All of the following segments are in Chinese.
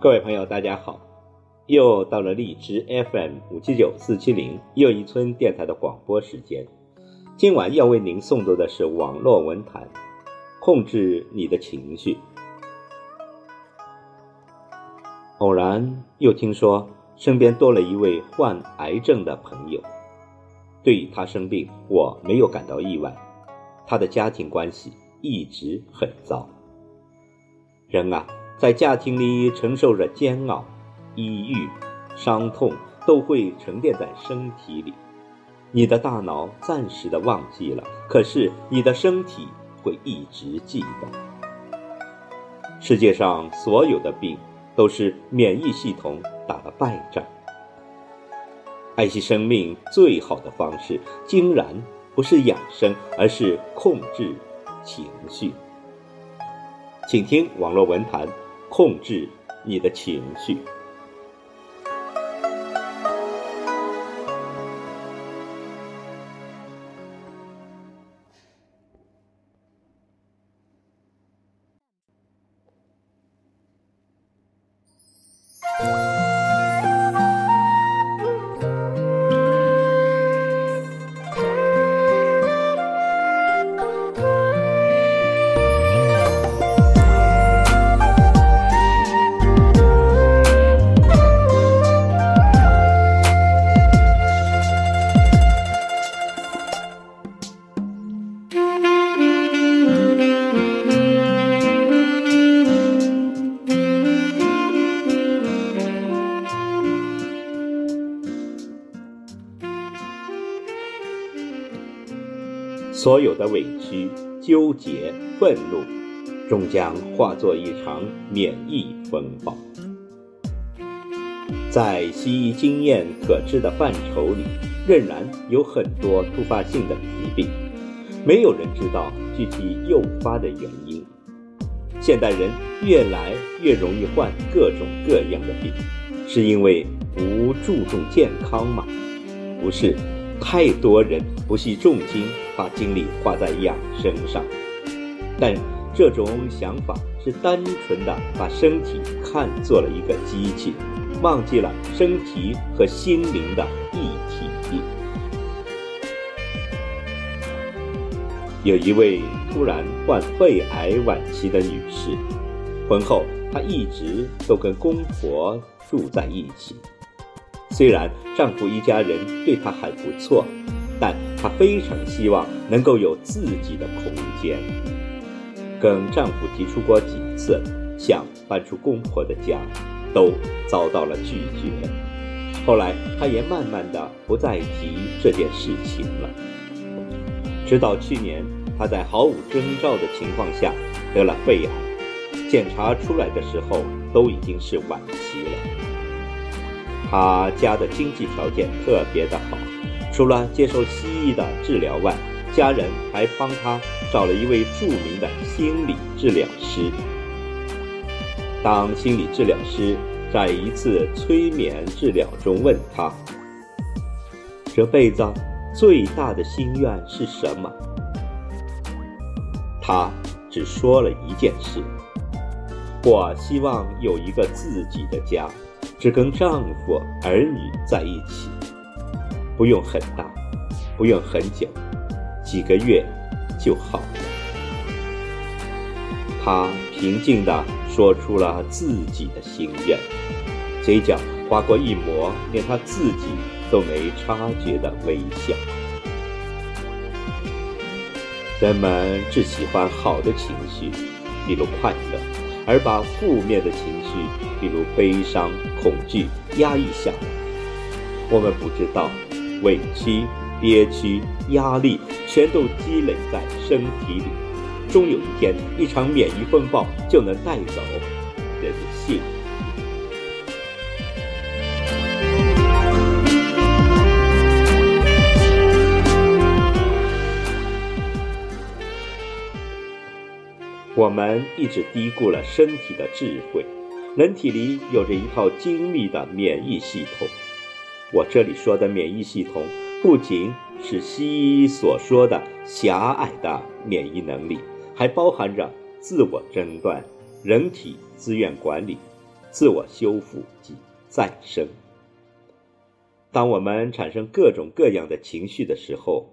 各位朋友，大家好！又到了荔枝 FM 五七九四七零又一村电台的广播时间。今晚要为您诵读的是网络文坛，控制你的情绪。偶然又听说身边多了一位患癌症的朋友，对于他生病，我没有感到意外。他的家庭关系一直很糟。人啊！在家庭里承受着煎熬、抑郁、伤痛，都会沉淀在身体里。你的大脑暂时的忘记了，可是你的身体会一直记得。世界上所有的病，都是免疫系统打了败仗。爱惜生命最好的方式，竟然不是养生，而是控制情绪。请听网络文坛。控制你的情绪。所有的委屈、纠结、愤怒，终将化作一场免疫风暴。在西医经验可知的范畴里，仍然有很多突发性的疾病，没有人知道具体诱发的原因。现代人越来越容易患各种各样的病，是因为不注重健康吗？不是。太多人不惜重金把精力花在养生上，但这种想法是单纯的把身体看作了一个机器，忘记了身体和心灵的一体。有一位突然患肺癌晚期的女士，婚后她一直都跟公婆住在一起。虽然丈夫一家人对她还不错，但她非常希望能够有自己的空间。跟丈夫提出过几次想搬出公婆的家，都遭到了拒绝。后来，她也慢慢的不再提这件事情了。直到去年，她在毫无征兆的情况下得了肺癌，检查出来的时候都已经是晚期了。他家的经济条件特别的好，除了接受西医的治疗外，家人还帮他找了一位著名的心理治疗师。当心理治疗师在一次催眠治疗中问他：“这辈子最大的心愿是什么？”他只说了一件事：“我希望有一个自己的家。”只跟丈夫、儿女在一起，不用很大，不用很久，几个月就好了。他平静地说出了自己的心愿，嘴角划过一抹连他自己都没察觉的微笑。人们只喜欢好的情绪，比如快乐。而把负面的情绪，比如悲伤、恐惧压抑下来。我们不知道，委屈憋屈压力全都积累在身体里。终有一天一场免疫风暴就能带走人性我们一直低估了身体的智慧人体里有着一套精密的免疫系统。我这里说的免疫系统，不仅是西医所说的狭隘的免疫能力，还包含着自我诊断、人体资源管理、自我修复及再生。当我们产生各种各样的情绪的时候，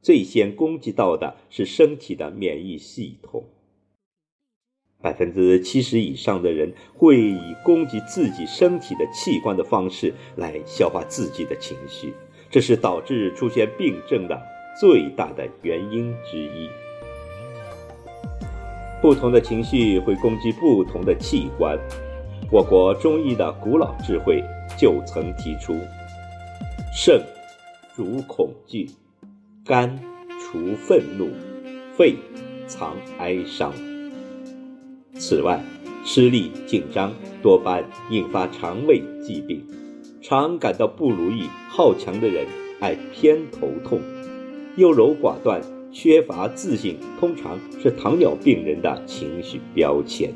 最先攻击到的是身体的免疫系统。百分之七十以上的人会以攻击自己身体的器官的方式来消化自己的情绪，这是导致出现病症的最大的原因之一。不同的情绪会攻击不同的器官。我国中医的古老智慧就曾提出：肾主恐惧，肝除愤怒，肺藏哀伤。此外，吃力、紧张多半引发肠胃疾病。常感到不如意、好强的人爱偏头痛，优柔寡断、缺乏自信，通常是糖尿病人的情绪标签。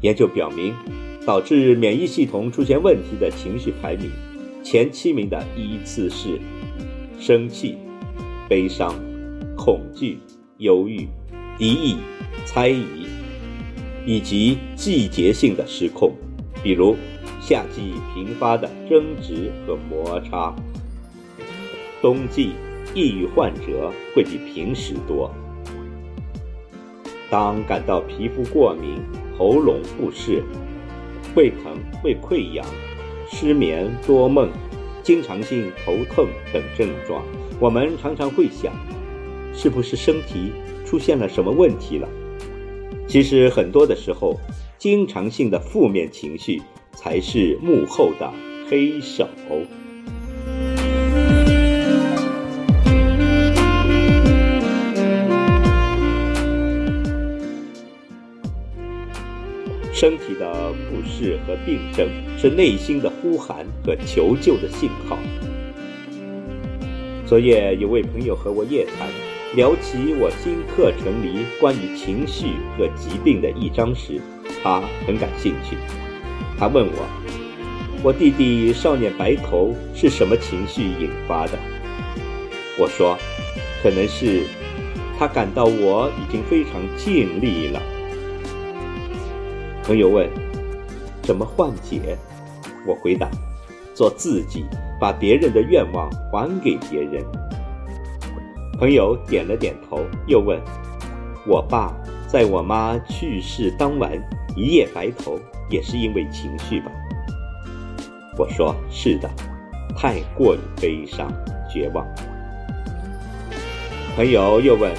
研究表明，导致免疫系统出现问题的情绪排名前七名的依次是：生气、悲伤、恐惧、忧郁、敌意。猜疑，以及季节性的失控，比如夏季频发的争执和摩擦，冬季抑郁患者会比平时多。当感到皮肤过敏、喉咙不适、胃疼、胃溃疡、失眠、多梦、经常性头痛等症状，我们常常会想，是不是身体出现了什么问题了？其实很多的时候，经常性的负面情绪才是幕后的黑手。身体的不适和病症是内心的呼喊和求救的信号。昨夜有位朋友和我夜谈。聊起我新课程里关于情绪和疾病的一章时，他很感兴趣。他问我：“我弟弟少年白头是什么情绪引发的？”我说：“可能是他感到我已经非常尽力了。”朋友问：“怎么缓解？”我回答：“做自己，把别人的愿望还给别人。”朋友点了点头，又问：“我爸在我妈去世当晚一夜白头，也是因为情绪吧？”我说：“是的，太过于悲伤、绝望。”朋友又问：“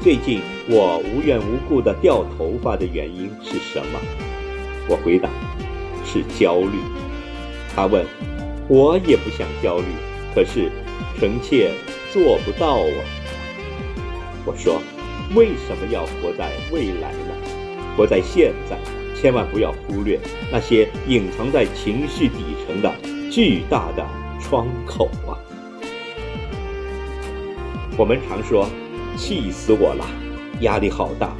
最近我无缘无故的掉头发的原因是什么？”我回答：“是焦虑。”他问：“我也不想焦虑，可是臣妾……”做不到啊！我说，为什么要活在未来呢？活在现在，千万不要忽略那些隐藏在情绪底层的巨大的窗口啊！我们常说，气死我了，压力好大，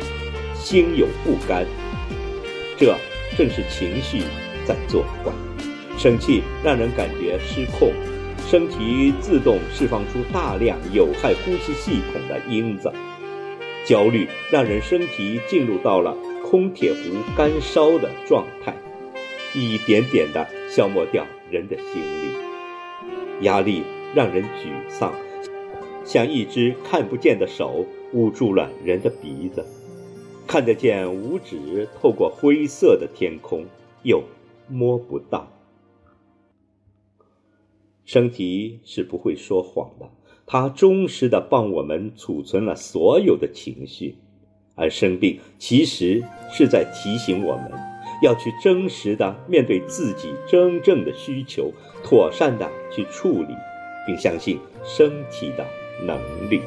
心有不甘，这正是情绪在作怪。生气让人感觉失控。身体自动释放出大量有害呼吸系统的因子，焦虑让人身体进入到了空铁壶干烧的状态，一点点的消磨掉人的心力。压力让人沮丧，像一只看不见的手捂住了人的鼻子，看得见五指透过灰色的天空，又摸不到。身体是不会说谎的，它忠实的帮我们储存了所有的情绪，而生病其实是在提醒我们，要去真实的面对自己真正的需求，妥善的去处理，并相信身体的能力。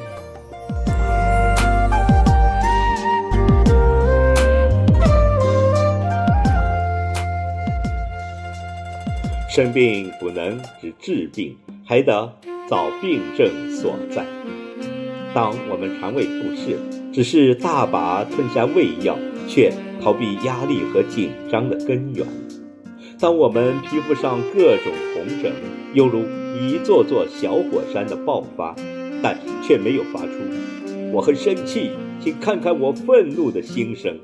生病不能只治病，还得找病症所在。当我们肠胃不适，只是大把吞下胃药，却逃避压力和紧张的根源。当我们皮肤上各种红疹，犹如一座座小火山的爆发，但却没有发出“我很生气，请看看我愤怒”的心声。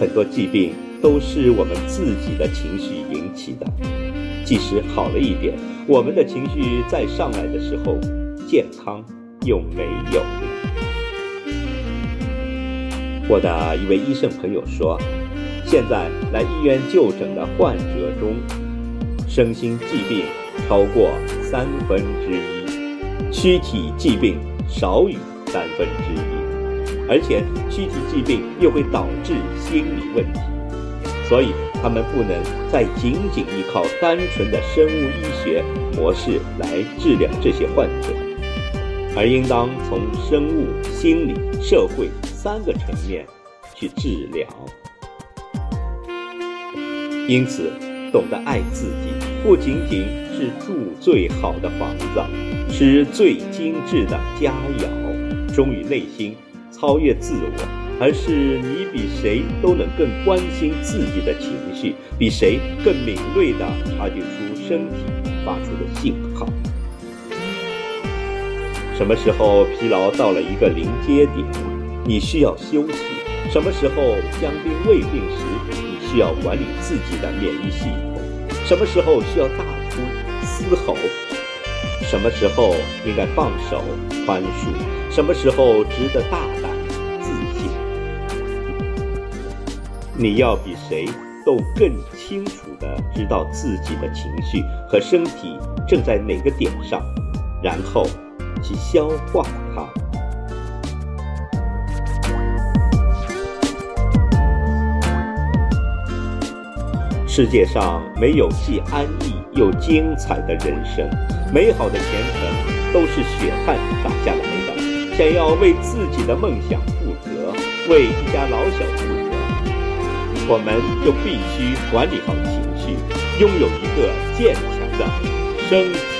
很多疾病都是我们自己的情绪引起的，即使好了一点，我们的情绪再上来的时候，健康又没有。我的一位医生朋友说。现在来医院就诊的患者中，身心疾病超过三分之一，躯体疾病少于三分之一，而且躯体疾病又会导致心理问题，所以他们不能再仅仅依靠单纯的生物医学模式来治疗这些患者，而应当从生物、心理、社会三个层面去治疗。因此，懂得爱自己，不仅仅是住最好的房子，吃最精致的佳肴，忠于内心，超越自我，而是你比谁都能更关心自己的情绪，比谁更敏锐地察觉出身体发出的信号。什么时候疲劳到了一个临界点，你需要休息；什么时候将兵未病时，你需要管理自己的免疫系统，什么时候需要大哭嘶吼，什么时候应该放手宽恕，什么时候值得大胆你要比谁都更清楚地知道自己的情绪和身体正在哪个点上，然后去消化它。世界上没有既安逸又精彩的人生，美好的前程都是血汗打下来的。想要为自己的梦想负责，为一家老小负责，我们就必须管理好情绪，拥有一个健强的身体。